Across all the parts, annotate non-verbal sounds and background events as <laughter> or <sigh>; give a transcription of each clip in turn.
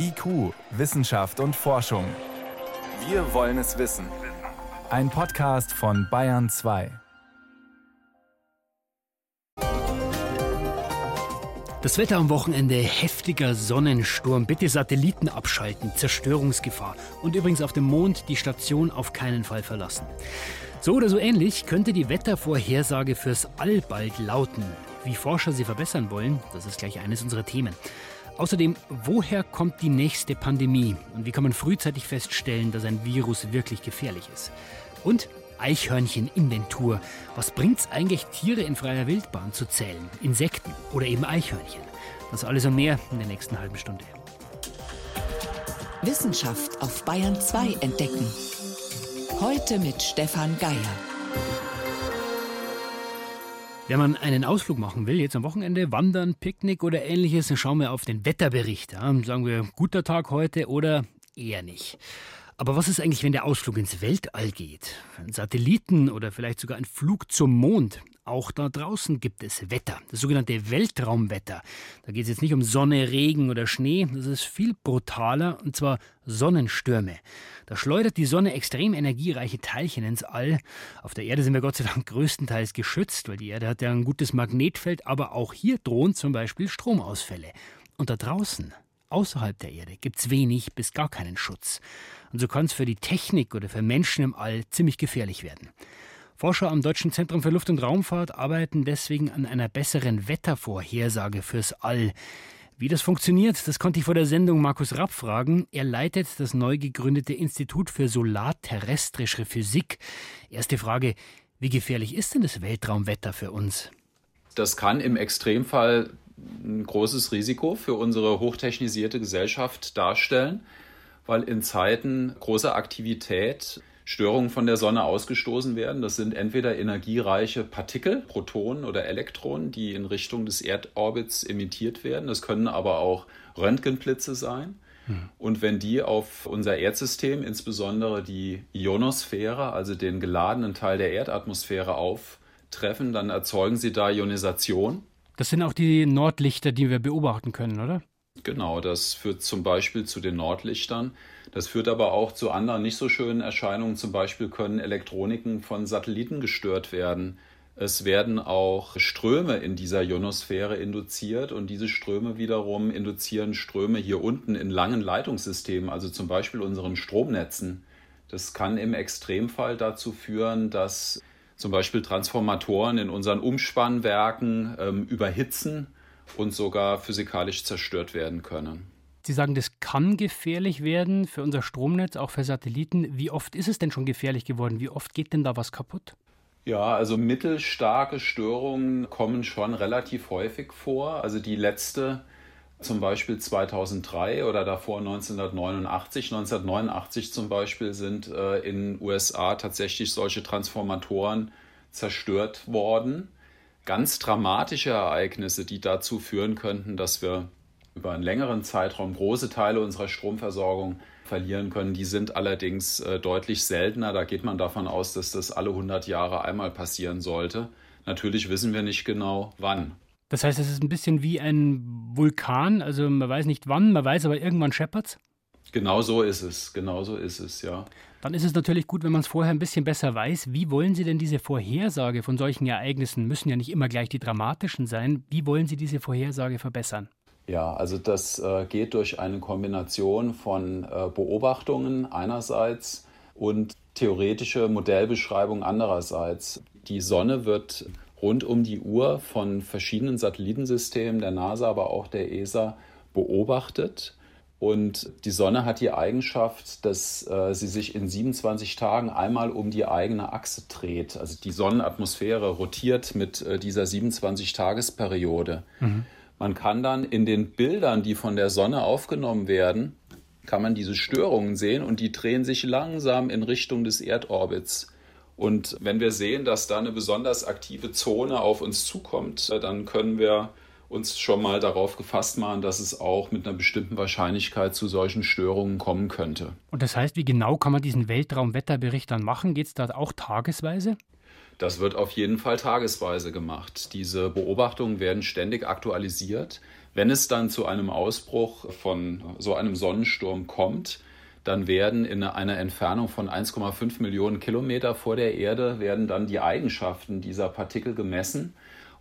IQ, Wissenschaft und Forschung. Wir wollen es wissen. Ein Podcast von Bayern 2. Das Wetter am Wochenende, heftiger Sonnensturm, bitte Satelliten abschalten, Zerstörungsgefahr und übrigens auf dem Mond die Station auf keinen Fall verlassen. So oder so ähnlich könnte die Wettervorhersage fürs All bald lauten. Wie Forscher sie verbessern wollen, das ist gleich eines unserer Themen. Außerdem, woher kommt die nächste Pandemie und wie kann man frühzeitig feststellen, dass ein Virus wirklich gefährlich ist? Und Eichhörncheninventur. Was bringt es eigentlich, Tiere in freier Wildbahn zu zählen? Insekten oder eben Eichhörnchen? Das alles und mehr in der nächsten halben Stunde. Wissenschaft auf Bayern 2 entdecken. Heute mit Stefan Geier. Wenn man einen Ausflug machen will, jetzt am Wochenende, wandern, Picknick oder ähnliches, dann schauen wir auf den Wetterbericht. Ja, sagen wir, guter Tag heute oder eher nicht. Aber was ist eigentlich, wenn der Ausflug ins Weltall geht? Ein Satelliten oder vielleicht sogar ein Flug zum Mond? Auch da draußen gibt es Wetter, das sogenannte Weltraumwetter. Da geht es jetzt nicht um Sonne, Regen oder Schnee, das ist viel brutaler, und zwar Sonnenstürme. Da schleudert die Sonne extrem energiereiche Teilchen ins All. Auf der Erde sind wir Gott sei Dank größtenteils geschützt, weil die Erde hat ja ein gutes Magnetfeld, aber auch hier drohen zum Beispiel Stromausfälle. Und da draußen, außerhalb der Erde, gibt es wenig bis gar keinen Schutz. Und so kann es für die Technik oder für Menschen im All ziemlich gefährlich werden. Forscher am Deutschen Zentrum für Luft- und Raumfahrt arbeiten deswegen an einer besseren Wettervorhersage fürs All. Wie das funktioniert, das konnte ich vor der Sendung Markus Rapp fragen. Er leitet das neu gegründete Institut für solarterrestrische Physik. Erste Frage, wie gefährlich ist denn das Weltraumwetter für uns? Das kann im Extremfall ein großes Risiko für unsere hochtechnisierte Gesellschaft darstellen, weil in Zeiten großer Aktivität Störungen von der Sonne ausgestoßen werden. Das sind entweder energiereiche Partikel, Protonen oder Elektronen, die in Richtung des Erdorbits emittiert werden. Das können aber auch Röntgenblitze sein. Hm. Und wenn die auf unser Erdsystem, insbesondere die Ionosphäre, also den geladenen Teil der Erdatmosphäre auftreffen, dann erzeugen sie da Ionisation. Das sind auch die Nordlichter, die wir beobachten können, oder? Genau, das führt zum Beispiel zu den Nordlichtern. Das führt aber auch zu anderen nicht so schönen Erscheinungen. Zum Beispiel können Elektroniken von Satelliten gestört werden. Es werden auch Ströme in dieser Ionosphäre induziert und diese Ströme wiederum induzieren Ströme hier unten in langen Leitungssystemen, also zum Beispiel unseren Stromnetzen. Das kann im Extremfall dazu führen, dass zum Beispiel Transformatoren in unseren Umspannwerken ähm, überhitzen und sogar physikalisch zerstört werden können. Sie sagen, das kann gefährlich werden für unser Stromnetz, auch für Satelliten. Wie oft ist es denn schon gefährlich geworden? Wie oft geht denn da was kaputt? Ja, also mittelstarke Störungen kommen schon relativ häufig vor. Also die letzte zum Beispiel 2003 oder davor 1989. 1989 zum Beispiel sind äh, in den USA tatsächlich solche Transformatoren zerstört worden ganz dramatische Ereignisse, die dazu führen könnten, dass wir über einen längeren Zeitraum große Teile unserer Stromversorgung verlieren können. Die sind allerdings äh, deutlich seltener. Da geht man davon aus, dass das alle 100 Jahre einmal passieren sollte. Natürlich wissen wir nicht genau, wann. Das heißt, es ist ein bisschen wie ein Vulkan. Also man weiß nicht wann, man weiß aber irgendwann scheppert's. Genau so ist es. Genau so ist es, ja. Dann ist es natürlich gut, wenn man es vorher ein bisschen besser weiß. Wie wollen Sie denn diese Vorhersage von solchen Ereignissen, müssen ja nicht immer gleich die dramatischen sein, wie wollen Sie diese Vorhersage verbessern? Ja, also das äh, geht durch eine Kombination von äh, Beobachtungen einerseits und theoretische Modellbeschreibung andererseits. Die Sonne wird rund um die Uhr von verschiedenen Satellitensystemen der NASA, aber auch der ESA beobachtet. Und die Sonne hat die Eigenschaft, dass äh, sie sich in 27 Tagen einmal um die eigene Achse dreht. Also die Sonnenatmosphäre rotiert mit äh, dieser 27-Tagesperiode. Mhm. Man kann dann in den Bildern, die von der Sonne aufgenommen werden, kann man diese Störungen sehen und die drehen sich langsam in Richtung des Erdorbits. Und wenn wir sehen, dass da eine besonders aktive Zone auf uns zukommt, dann können wir uns schon mal darauf gefasst machen, dass es auch mit einer bestimmten Wahrscheinlichkeit zu solchen Störungen kommen könnte. Und das heißt, wie genau kann man diesen Weltraumwetterbericht dann machen? Geht es da auch tagesweise? Das wird auf jeden Fall tagesweise gemacht. Diese Beobachtungen werden ständig aktualisiert. Wenn es dann zu einem Ausbruch von so einem Sonnensturm kommt, dann werden in einer Entfernung von 1,5 Millionen Kilometer vor der Erde werden dann die Eigenschaften dieser Partikel gemessen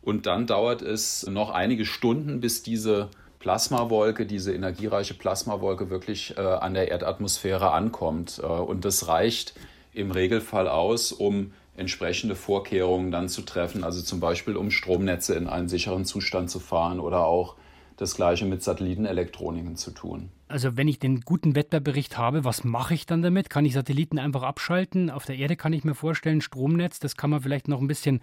und dann dauert es noch einige Stunden, bis diese Plasmawolke, diese energiereiche Plasmawolke wirklich äh, an der Erdatmosphäre ankommt. Äh, und das reicht im Regelfall aus, um entsprechende Vorkehrungen dann zu treffen, also zum Beispiel um Stromnetze in einen sicheren Zustand zu fahren oder auch das gleiche mit Satellitenelektroniken zu tun. Also wenn ich den guten Wetterbericht habe, was mache ich dann damit? Kann ich Satelliten einfach abschalten? Auf der Erde kann ich mir vorstellen, Stromnetz, das kann man vielleicht noch ein bisschen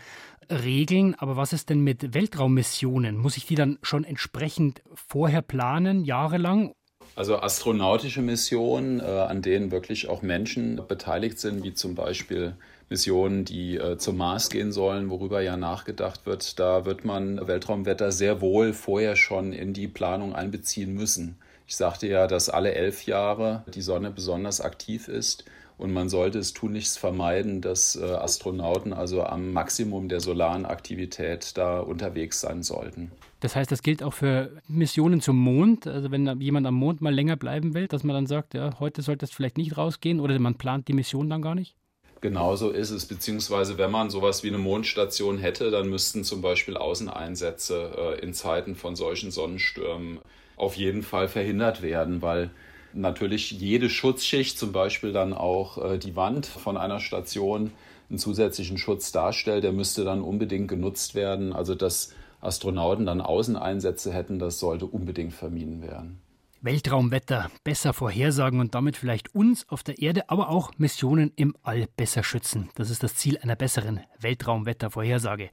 regeln. Aber was ist denn mit Weltraummissionen? Muss ich die dann schon entsprechend vorher planen, jahrelang? Also astronautische Missionen, äh, an denen wirklich auch Menschen beteiligt sind, wie zum Beispiel Missionen, die äh, zum Mars gehen sollen, worüber ja nachgedacht wird, da wird man Weltraumwetter sehr wohl vorher schon in die Planung einbeziehen müssen. Ich sagte ja, dass alle elf Jahre die Sonne besonders aktiv ist und man sollte es tunlichst vermeiden, dass äh, Astronauten also am Maximum der solaren Aktivität da unterwegs sein sollten. Das heißt, das gilt auch für Missionen zum Mond. Also wenn jemand am Mond mal länger bleiben will, dass man dann sagt, ja, heute sollte es vielleicht nicht rausgehen oder man plant die Mission dann gar nicht? Genauso ist es, beziehungsweise wenn man sowas wie eine Mondstation hätte, dann müssten zum Beispiel Außeneinsätze äh, in Zeiten von solchen Sonnenstürmen auf jeden Fall verhindert werden, weil natürlich jede Schutzschicht, zum Beispiel dann auch äh, die Wand von einer Station, einen zusätzlichen Schutz darstellt, der müsste dann unbedingt genutzt werden. Also dass Astronauten dann Außeneinsätze hätten, das sollte unbedingt vermieden werden. Weltraumwetter besser vorhersagen und damit vielleicht uns auf der Erde, aber auch Missionen im All besser schützen. Das ist das Ziel einer besseren Weltraumwettervorhersage.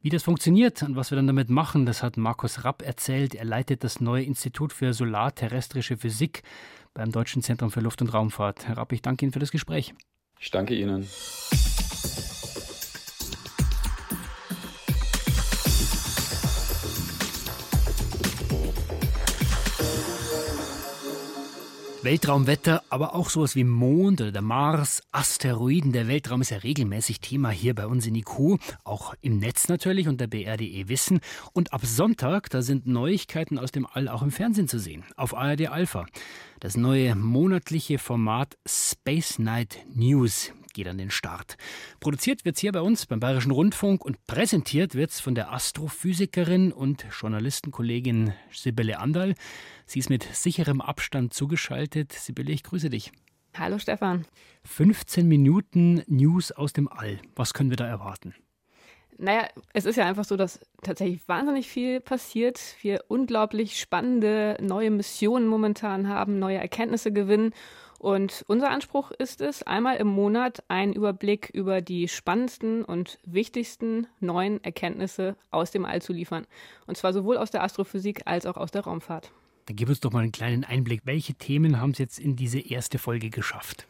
Wie das funktioniert und was wir dann damit machen, das hat Markus Rapp erzählt. Er leitet das neue Institut für Solarterrestrische Physik beim Deutschen Zentrum für Luft- und Raumfahrt. Herr Rapp, ich danke Ihnen für das Gespräch. Ich danke Ihnen. Weltraumwetter, aber auch sowas wie Mond oder der Mars, Asteroiden. Der Weltraum ist ja regelmäßig Thema hier bei uns in IQ, auch im Netz natürlich unter br.de Wissen. Und ab Sonntag, da sind Neuigkeiten aus dem All auch im Fernsehen zu sehen, auf ARD Alpha. Das neue monatliche Format Space Night News geht an den Start. Produziert wird es hier bei uns beim Bayerischen Rundfunk und präsentiert wird es von der Astrophysikerin und Journalistenkollegin Sibylle Andal. Sie ist mit sicherem Abstand zugeschaltet. Sibylle, ich grüße dich. Hallo Stefan. 15 Minuten News aus dem All. Was können wir da erwarten? Naja, es ist ja einfach so, dass tatsächlich wahnsinnig viel passiert. Wir unglaublich spannende neue Missionen momentan haben, neue Erkenntnisse gewinnen. Und unser Anspruch ist es, einmal im Monat einen Überblick über die spannendsten und wichtigsten neuen Erkenntnisse aus dem All zu liefern. Und zwar sowohl aus der Astrophysik als auch aus der Raumfahrt. Dann gib uns doch mal einen kleinen Einblick. Welche Themen haben es jetzt in diese erste Folge geschafft?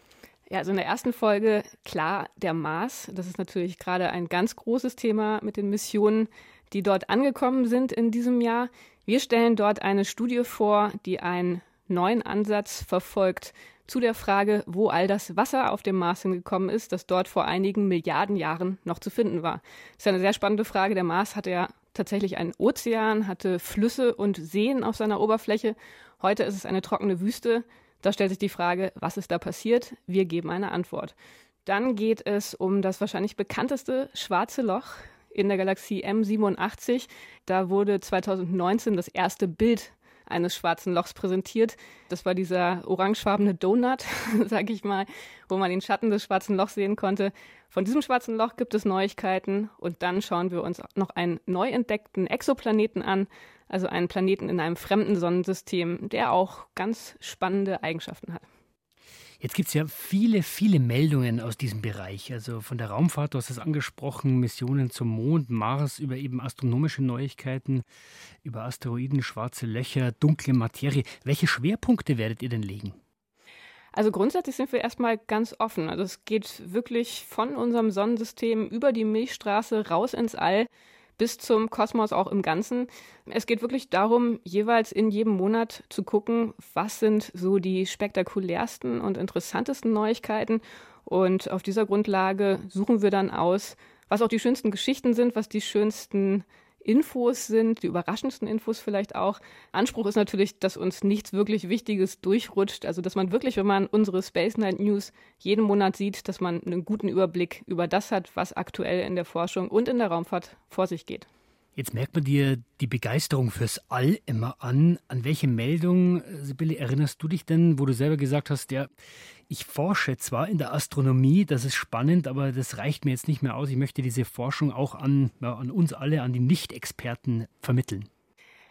Ja, also in der ersten Folge, klar, der Mars. Das ist natürlich gerade ein ganz großes Thema mit den Missionen, die dort angekommen sind in diesem Jahr. Wir stellen dort eine Studie vor, die einen neuen Ansatz verfolgt zu der Frage, wo all das Wasser auf dem Mars hingekommen ist, das dort vor einigen Milliarden Jahren noch zu finden war. Das ist eine sehr spannende Frage. Der Mars hatte ja tatsächlich einen Ozean, hatte Flüsse und Seen auf seiner Oberfläche. Heute ist es eine trockene Wüste. Da stellt sich die Frage, was ist da passiert? Wir geben eine Antwort. Dann geht es um das wahrscheinlich bekannteste schwarze Loch in der Galaxie M87. Da wurde 2019 das erste Bild eines schwarzen Lochs präsentiert. Das war dieser orangefarbene Donut, <laughs> sag ich mal, wo man den Schatten des schwarzen Lochs sehen konnte. Von diesem schwarzen Loch gibt es Neuigkeiten und dann schauen wir uns noch einen neu entdeckten Exoplaneten an, also einen Planeten in einem fremden Sonnensystem, der auch ganz spannende Eigenschaften hat. Jetzt gibt es ja viele, viele Meldungen aus diesem Bereich. Also von der Raumfahrt, du hast es angesprochen, Missionen zum Mond, Mars, über eben astronomische Neuigkeiten, über Asteroiden, schwarze Löcher, dunkle Materie. Welche Schwerpunkte werdet ihr denn legen? Also grundsätzlich sind wir erstmal ganz offen. Also es geht wirklich von unserem Sonnensystem über die Milchstraße raus ins All bis zum Kosmos auch im Ganzen. Es geht wirklich darum, jeweils in jedem Monat zu gucken, was sind so die spektakulärsten und interessantesten Neuigkeiten. Und auf dieser Grundlage suchen wir dann aus, was auch die schönsten Geschichten sind, was die schönsten Infos sind, die überraschendsten Infos vielleicht auch. Anspruch ist natürlich, dass uns nichts wirklich Wichtiges durchrutscht. Also, dass man wirklich, wenn man unsere Space Night News jeden Monat sieht, dass man einen guten Überblick über das hat, was aktuell in der Forschung und in der Raumfahrt vor sich geht. Jetzt merkt man dir die Begeisterung fürs All immer an. An welche Meldung, Sibylle, erinnerst du dich denn, wo du selber gesagt hast, ja, ich forsche zwar in der Astronomie, das ist spannend, aber das reicht mir jetzt nicht mehr aus. Ich möchte diese Forschung auch an, ja, an uns alle, an die Nicht-Experten vermitteln.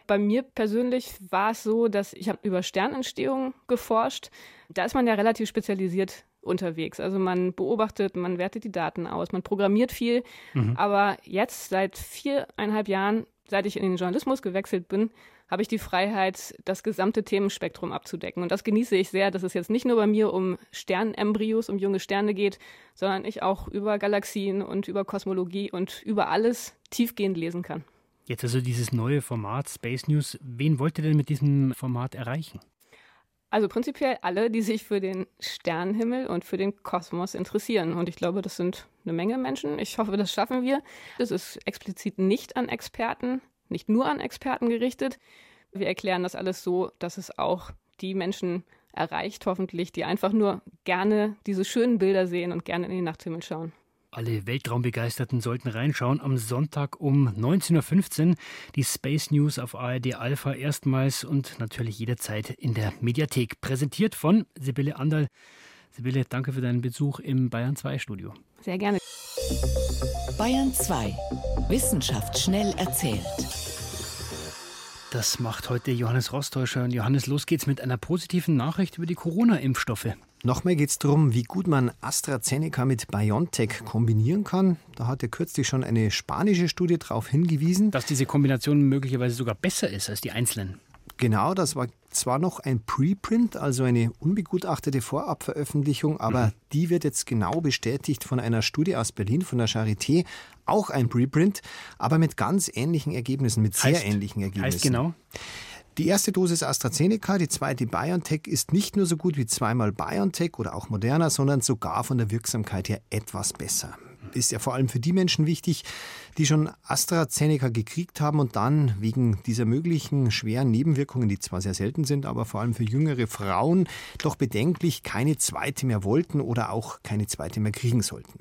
Bei mir persönlich war es so, dass ich habe über Sternentstehung geforscht. Da ist man ja relativ spezialisiert unterwegs. Also man beobachtet, man wertet die Daten aus, man programmiert viel. Mhm. Aber jetzt seit viereinhalb Jahren, seit ich in den Journalismus gewechselt bin, habe ich die Freiheit, das gesamte Themenspektrum abzudecken. Und das genieße ich sehr, dass es jetzt nicht nur bei mir um Sternembryos, um junge Sterne geht, sondern ich auch über Galaxien und über Kosmologie und über alles tiefgehend lesen kann. Jetzt also dieses neue Format Space News. Wen wollt ihr denn mit diesem Format erreichen? Also prinzipiell alle, die sich für den Sternenhimmel und für den Kosmos interessieren. Und ich glaube, das sind eine Menge Menschen. Ich hoffe, das schaffen wir. Das ist explizit nicht an Experten, nicht nur an Experten gerichtet. Wir erklären das alles so, dass es auch die Menschen erreicht, hoffentlich, die einfach nur gerne diese schönen Bilder sehen und gerne in den Nachthimmel schauen. Alle Weltraumbegeisterten sollten reinschauen. Am Sonntag um 19.15 Uhr die Space News auf ARD Alpha erstmals und natürlich jederzeit in der Mediathek. Präsentiert von Sibylle Anderl. Sibylle, danke für deinen Besuch im Bayern 2 Studio. Sehr gerne. Bayern 2. Wissenschaft schnell erzählt. Das macht heute Johannes Rostäuscher. Und Johannes, los geht's mit einer positiven Nachricht über die Corona-Impfstoffe. Nochmal geht es darum, wie gut man AstraZeneca mit BioNTech kombinieren kann. Da hat ja kürzlich schon eine spanische Studie darauf hingewiesen. Dass diese Kombination möglicherweise sogar besser ist als die einzelnen. Genau, das war zwar noch ein Preprint, also eine unbegutachtete Vorabveröffentlichung, aber mhm. die wird jetzt genau bestätigt von einer Studie aus Berlin, von der Charité. Auch ein Preprint, aber mit ganz ähnlichen Ergebnissen, mit sehr ähnlichen Ergebnissen. Heißt genau? Die erste Dosis AstraZeneca, die zweite BioNTech ist nicht nur so gut wie zweimal BioNTech oder auch Moderna, sondern sogar von der Wirksamkeit her etwas besser. Ist ja vor allem für die Menschen wichtig, die schon AstraZeneca gekriegt haben und dann wegen dieser möglichen schweren Nebenwirkungen, die zwar sehr selten sind, aber vor allem für jüngere Frauen doch bedenklich keine zweite mehr wollten oder auch keine zweite mehr kriegen sollten.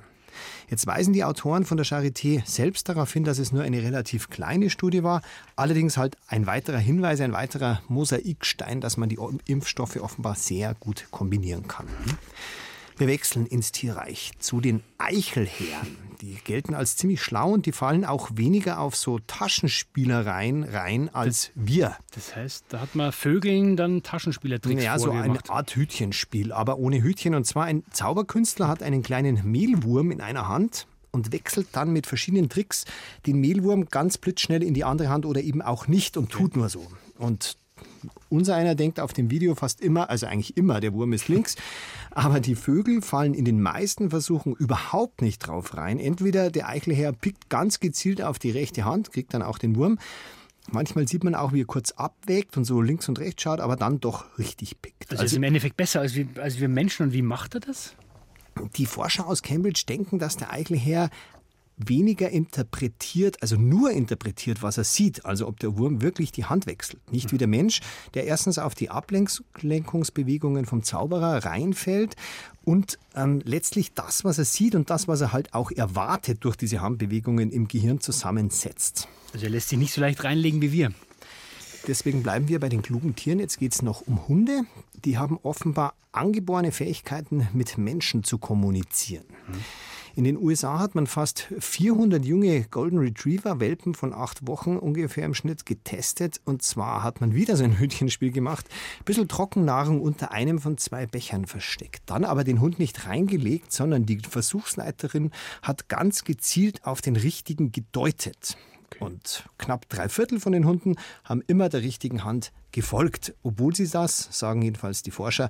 Jetzt weisen die Autoren von der Charité selbst darauf hin, dass es nur eine relativ kleine Studie war, allerdings halt ein weiterer Hinweis, ein weiterer Mosaikstein, dass man die Impfstoffe offenbar sehr gut kombinieren kann. Wir wechseln ins Tierreich zu den Eichelherren. Die gelten als ziemlich schlau und die fallen auch weniger auf so Taschenspielereien rein als wir. Das heißt, da hat man Vögeln dann Taschenspielertricks Ja, so eine Art Hütchenspiel, aber ohne Hütchen. Und zwar ein Zauberkünstler hat einen kleinen Mehlwurm in einer Hand und wechselt dann mit verschiedenen Tricks den Mehlwurm ganz blitzschnell in die andere Hand oder eben auch nicht und tut nur so. Und unser einer denkt auf dem Video fast immer, also eigentlich immer, der Wurm ist links. Aber die Vögel fallen in den meisten Versuchen überhaupt nicht drauf rein. Entweder der Eichelherr pickt ganz gezielt auf die rechte Hand, kriegt dann auch den Wurm. Manchmal sieht man auch, wie er kurz abwägt und so links und rechts schaut, aber dann doch richtig pickt. Also, also ist im Endeffekt besser als wir, als wir Menschen. Und wie macht er das? Die Forscher aus Cambridge denken, dass der Eichelherr weniger interpretiert, also nur interpretiert, was er sieht, also ob der Wurm wirklich die Hand wechselt. Nicht wie der Mensch, der erstens auf die Ablenkungsbewegungen vom Zauberer reinfällt und ähm, letztlich das, was er sieht und das, was er halt auch erwartet durch diese Handbewegungen im Gehirn zusammensetzt. Also er lässt sich nicht so leicht reinlegen wie wir. Deswegen bleiben wir bei den klugen Tieren. Jetzt geht es noch um Hunde. Die haben offenbar angeborene Fähigkeiten, mit Menschen zu kommunizieren. Mhm. In den USA hat man fast 400 junge Golden Retriever, Welpen von acht Wochen ungefähr im Schnitt, getestet. Und zwar hat man wieder so ein Hütchenspiel gemacht, ein bisschen Trockennahrung unter einem von zwei Bechern versteckt. Dann aber den Hund nicht reingelegt, sondern die Versuchsleiterin hat ganz gezielt auf den richtigen gedeutet. Und knapp drei Viertel von den Hunden haben immer der richtigen Hand gefolgt, obwohl sie das, sagen jedenfalls die Forscher,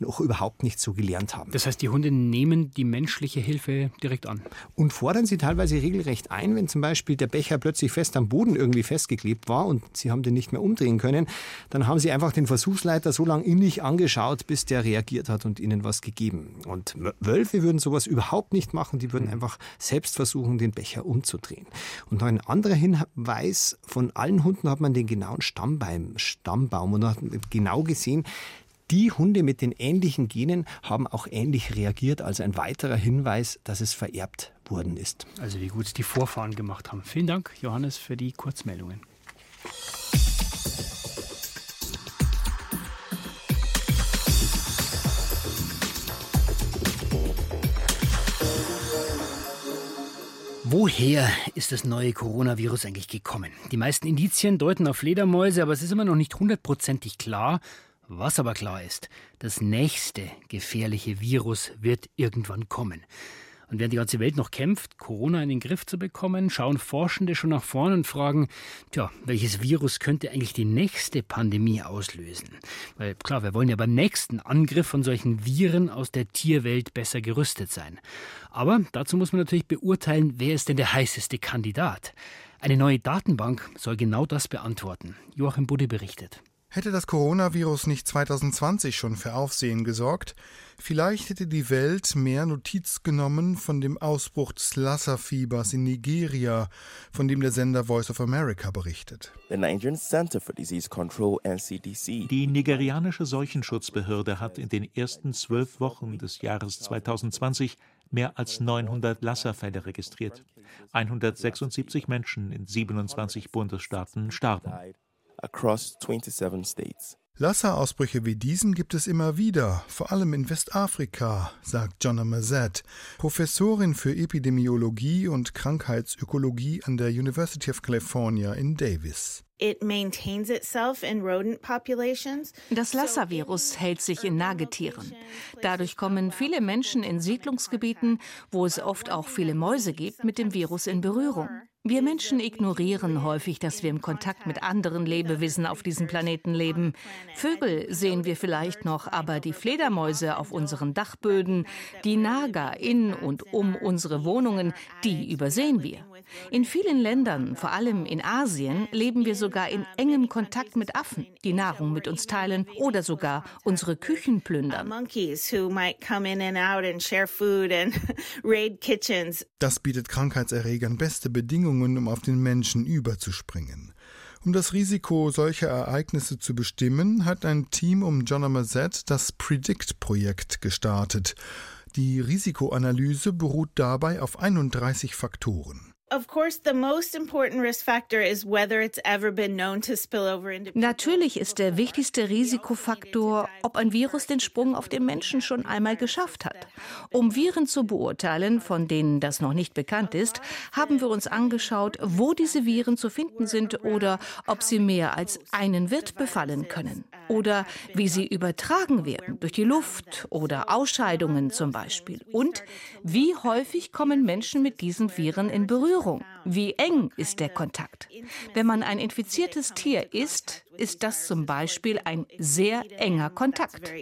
noch überhaupt nicht so gelernt haben. Das heißt, die Hunde nehmen die menschliche Hilfe direkt an. Und fordern sie teilweise regelrecht ein, wenn zum Beispiel der Becher plötzlich fest am Boden irgendwie festgeklebt war und sie haben den nicht mehr umdrehen können, dann haben sie einfach den Versuchsleiter so lange innig angeschaut, bis der reagiert hat und ihnen was gegeben. Und Wölfe würden sowas überhaupt nicht machen, die würden einfach selbst versuchen, den Becher umzudrehen. Und noch ein anderer Hinweis, von allen Hunden hat man den genauen Stammbaum, Stammbaum und hat genau gesehen, die Hunde mit den ähnlichen Genen haben auch ähnlich reagiert. Also ein weiterer Hinweis, dass es vererbt worden ist. Also wie gut es die Vorfahren gemacht haben. Vielen Dank, Johannes, für die Kurzmeldungen. Woher ist das neue Coronavirus eigentlich gekommen? Die meisten Indizien deuten auf Fledermäuse, aber es ist immer noch nicht hundertprozentig klar. Was aber klar ist, das nächste gefährliche Virus wird irgendwann kommen. Und während die ganze Welt noch kämpft, Corona in den Griff zu bekommen, schauen Forschende schon nach vorne und fragen, tja, welches Virus könnte eigentlich die nächste Pandemie auslösen? Weil klar, wir wollen ja beim nächsten Angriff von solchen Viren aus der Tierwelt besser gerüstet sein. Aber dazu muss man natürlich beurteilen, wer ist denn der heißeste Kandidat? Eine neue Datenbank soll genau das beantworten. Joachim Budde berichtet. Hätte das Coronavirus nicht 2020 schon für Aufsehen gesorgt, vielleicht hätte die Welt mehr Notiz genommen von dem Ausbruch des Lassa-Fiebers in Nigeria, von dem der Sender Voice of America berichtet. Die nigerianische Seuchenschutzbehörde hat in den ersten zwölf Wochen des Jahres 2020 mehr als 900 Lassa-Fälle registriert. 176 Menschen in 27 Bundesstaaten starben across 27 states. Lassa-Ausbrüche wie diesen gibt es immer wieder, vor allem in Westafrika, sagt Jonna Mazet, Professorin für Epidemiologie und Krankheitsökologie an der University of California in Davis. Das Lassa-Virus hält sich in Nagetieren. Dadurch kommen viele Menschen in Siedlungsgebieten, wo es oft auch viele Mäuse gibt, mit dem Virus in Berührung. Wir Menschen ignorieren häufig, dass wir im Kontakt mit anderen Lebewesen auf diesem Planeten leben. Vögel sehen wir vielleicht noch, aber die Fledermäuse auf unseren Dachböden, die Nager in und um unsere Wohnungen, die übersehen wir. In vielen Ländern, vor allem in Asien, leben wir sogar in engem Kontakt mit Affen, die Nahrung mit uns teilen oder sogar unsere Küchen plündern. <laughs> Das bietet Krankheitserregern beste Bedingungen, um auf den Menschen überzuspringen. Um das Risiko solcher Ereignisse zu bestimmen, hat ein Team um John Mazet das PREDICT-Projekt gestartet. Die Risikoanalyse beruht dabei auf 31 Faktoren. Natürlich ist der wichtigste Risikofaktor, ob ein Virus den Sprung auf den Menschen schon einmal geschafft hat. Um Viren zu beurteilen, von denen das noch nicht bekannt ist, haben wir uns angeschaut, wo diese Viren zu finden sind oder ob sie mehr als einen Wirt befallen können oder wie sie übertragen werden, durch die Luft oder Ausscheidungen zum Beispiel. Und wie häufig kommen Menschen mit diesen Viren in Berührung. Berührung. Wie eng ist der Kontakt? Wenn man ein infiziertes Tier isst, ist das zum Beispiel ein sehr enger Kontakt.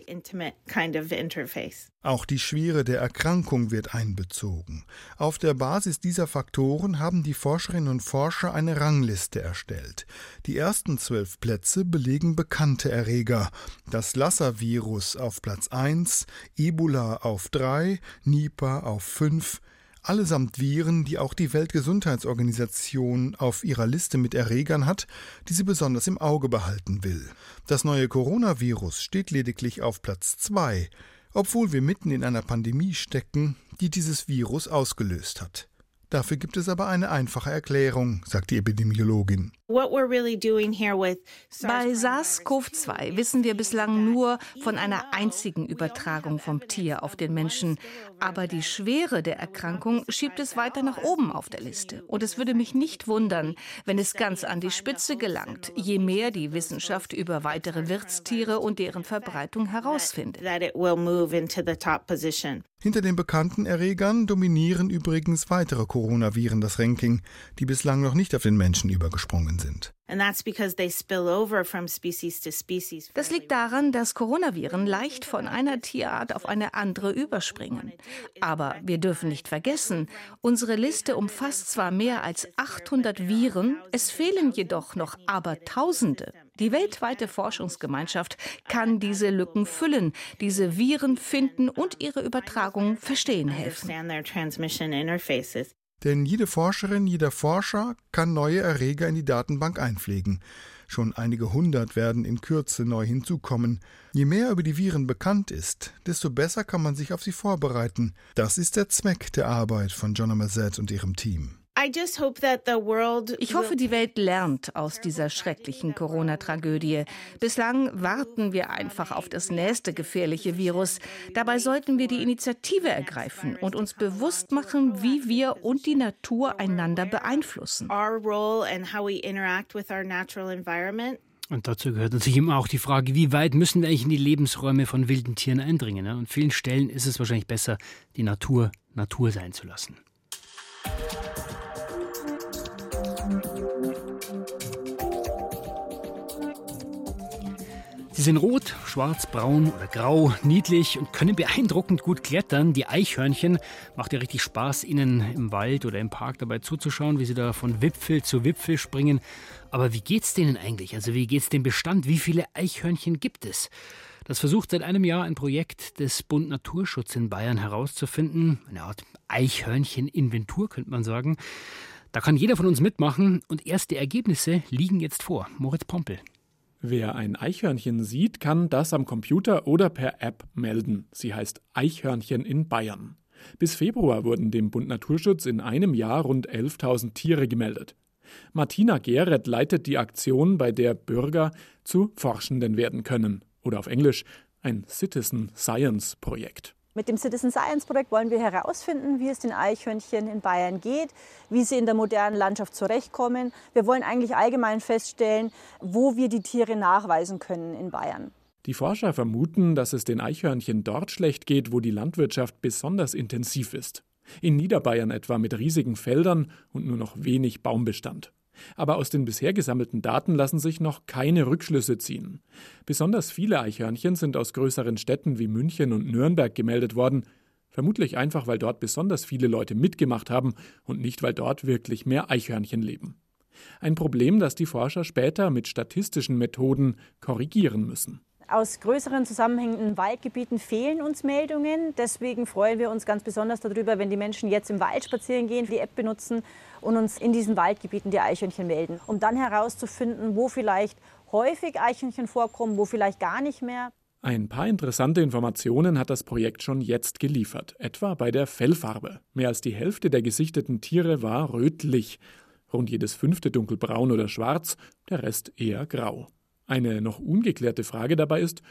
Auch die Schwere der Erkrankung wird einbezogen. Auf der Basis dieser Faktoren haben die Forscherinnen und Forscher eine Rangliste erstellt. Die ersten zwölf Plätze belegen bekannte Erreger. Das Lassa-Virus auf Platz 1, Ebola auf 3, Nipah auf 5, allesamt Viren, die auch die Weltgesundheitsorganisation auf ihrer Liste mit Erregern hat, die sie besonders im Auge behalten will. Das neue Coronavirus steht lediglich auf Platz zwei, obwohl wir mitten in einer Pandemie stecken, die dieses Virus ausgelöst hat. Dafür gibt es aber eine einfache Erklärung, sagt die Epidemiologin. Bei SARS-CoV-2 wissen wir bislang nur von einer einzigen Übertragung vom Tier auf den Menschen. Aber die Schwere der Erkrankung schiebt es weiter nach oben auf der Liste. Und es würde mich nicht wundern, wenn es ganz an die Spitze gelangt, je mehr die Wissenschaft über weitere Wirtstiere und deren Verbreitung herausfindet. Hinter den bekannten Erregern dominieren übrigens weitere Coronaviren das Ranking, die bislang noch nicht auf den Menschen übergesprungen übertragen sind. Das liegt daran, dass Coronaviren leicht von einer Tierart auf eine andere überspringen. Aber wir dürfen nicht vergessen, unsere Liste umfasst zwar mehr als 800 Viren, es fehlen jedoch noch Abertausende. Die weltweite Forschungsgemeinschaft kann diese Lücken füllen, diese Viren finden und ihre Übertragung verstehen helfen. Denn jede Forscherin, jeder Forscher kann neue Erreger in die Datenbank einpflegen. Schon einige hundert werden in Kürze neu hinzukommen. Je mehr über die Viren bekannt ist, desto besser kann man sich auf sie vorbereiten. Das ist der Zweck der Arbeit von Jonna Mazet und ihrem Team. Ich hoffe, die Welt lernt aus dieser schrecklichen Corona-Tragödie. Bislang warten wir einfach auf das nächste gefährliche Virus. Dabei sollten wir die Initiative ergreifen und uns bewusst machen, wie wir und die Natur einander beeinflussen. Und dazu gehört natürlich immer auch die Frage, wie weit müssen wir eigentlich in die Lebensräume von wilden Tieren eindringen. Ne? An vielen Stellen ist es wahrscheinlich besser, die Natur Natur sein zu lassen. Sind rot, schwarz, braun oder grau, niedlich und können beeindruckend gut klettern. Die Eichhörnchen macht ja richtig Spaß, ihnen im Wald oder im Park dabei zuzuschauen, wie sie da von Wipfel zu Wipfel springen. Aber wie geht's denen eigentlich? Also wie geht's dem Bestand? Wie viele Eichhörnchen gibt es? Das versucht seit einem Jahr ein Projekt des Bund Naturschutz in Bayern herauszufinden. Eine Art Eichhörnchen-Inventur, könnte man sagen. Da kann jeder von uns mitmachen und erste Ergebnisse liegen jetzt vor. Moritz Pompel. Wer ein Eichhörnchen sieht, kann das am Computer oder per App melden. Sie heißt Eichhörnchen in Bayern. Bis Februar wurden dem Bund Naturschutz in einem Jahr rund 11.000 Tiere gemeldet. Martina Geret leitet die Aktion, bei der Bürger zu Forschenden werden können. Oder auf Englisch ein Citizen Science Projekt. Mit dem Citizen Science Projekt wollen wir herausfinden, wie es den Eichhörnchen in Bayern geht, wie sie in der modernen Landschaft zurechtkommen. Wir wollen eigentlich allgemein feststellen, wo wir die Tiere nachweisen können in Bayern. Die Forscher vermuten, dass es den Eichhörnchen dort schlecht geht, wo die Landwirtschaft besonders intensiv ist. In Niederbayern etwa mit riesigen Feldern und nur noch wenig Baumbestand. Aber aus den bisher gesammelten Daten lassen sich noch keine Rückschlüsse ziehen. Besonders viele Eichhörnchen sind aus größeren Städten wie München und Nürnberg gemeldet worden, vermutlich einfach, weil dort besonders viele Leute mitgemacht haben und nicht, weil dort wirklich mehr Eichhörnchen leben. Ein Problem, das die Forscher später mit statistischen Methoden korrigieren müssen. Aus größeren zusammenhängenden Waldgebieten fehlen uns Meldungen. Deswegen freuen wir uns ganz besonders darüber, wenn die Menschen jetzt im Wald spazieren gehen, die App benutzen und uns in diesen Waldgebieten die Eichhörnchen melden, um dann herauszufinden, wo vielleicht häufig Eichhörnchen vorkommen, wo vielleicht gar nicht mehr. Ein paar interessante Informationen hat das Projekt schon jetzt geliefert, etwa bei der Fellfarbe. Mehr als die Hälfte der gesichteten Tiere war rötlich, rund jedes fünfte dunkelbraun oder schwarz, der Rest eher grau. Eine noch ungeklärte Frage dabei ist,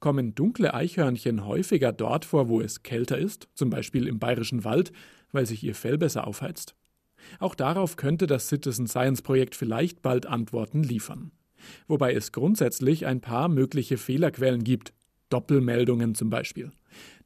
kommen dunkle Eichhörnchen häufiger dort vor, wo es kälter ist, zum Beispiel im bayerischen Wald, weil sich ihr Fell besser aufheizt? Auch darauf könnte das Citizen Science Projekt vielleicht bald Antworten liefern. Wobei es grundsätzlich ein paar mögliche Fehlerquellen gibt, Doppelmeldungen zum Beispiel.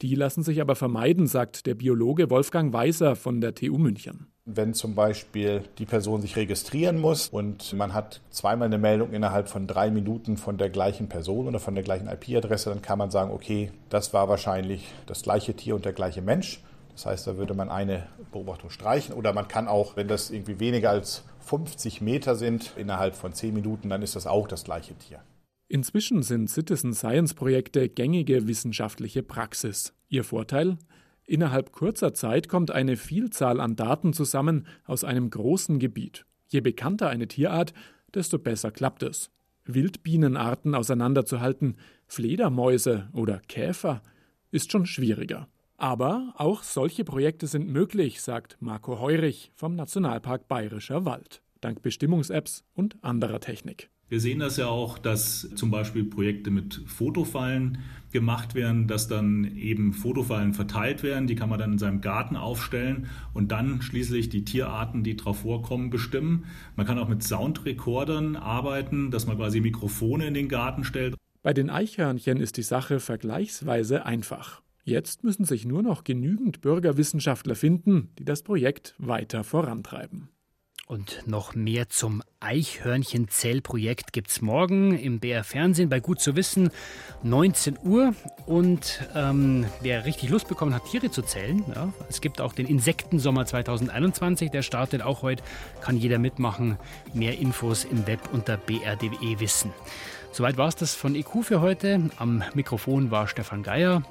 Die lassen sich aber vermeiden, sagt der Biologe Wolfgang Weißer von der TU München. Wenn zum Beispiel die Person sich registrieren muss und man hat zweimal eine Meldung innerhalb von drei Minuten von der gleichen Person oder von der gleichen IP-Adresse, dann kann man sagen, okay, das war wahrscheinlich das gleiche Tier und der gleiche Mensch. Das heißt, da würde man eine Beobachtung streichen. Oder man kann auch, wenn das irgendwie weniger als 50 Meter sind, innerhalb von zehn Minuten, dann ist das auch das gleiche Tier. Inzwischen sind Citizen Science Projekte gängige wissenschaftliche Praxis. Ihr Vorteil? Innerhalb kurzer Zeit kommt eine Vielzahl an Daten zusammen aus einem großen Gebiet. Je bekannter eine Tierart, desto besser klappt es. Wildbienenarten auseinanderzuhalten, Fledermäuse oder Käfer, ist schon schwieriger. Aber auch solche Projekte sind möglich, sagt Marco Heurich vom Nationalpark Bayerischer Wald, dank Bestimmungs-Apps und anderer Technik. Wir sehen das ja auch, dass zum Beispiel Projekte mit Fotofallen gemacht werden, dass dann eben Fotofallen verteilt werden. Die kann man dann in seinem Garten aufstellen und dann schließlich die Tierarten, die drauf vorkommen, bestimmen. Man kann auch mit Soundrekordern arbeiten, dass man quasi Mikrofone in den Garten stellt. Bei den Eichhörnchen ist die Sache vergleichsweise einfach. Jetzt müssen sich nur noch genügend Bürgerwissenschaftler finden, die das Projekt weiter vorantreiben. Und noch mehr zum Eichhörnchenzellprojekt gibt es morgen im BR Fernsehen bei Gut zu wissen, 19 Uhr. Und ähm, wer richtig Lust bekommen hat, Tiere zu zählen, ja, es gibt auch den Insektensommer 2021, der startet auch heute, kann jeder mitmachen. Mehr Infos im Web unter brde wissen. Soweit war es das von IQ für heute. Am Mikrofon war Stefan Geier.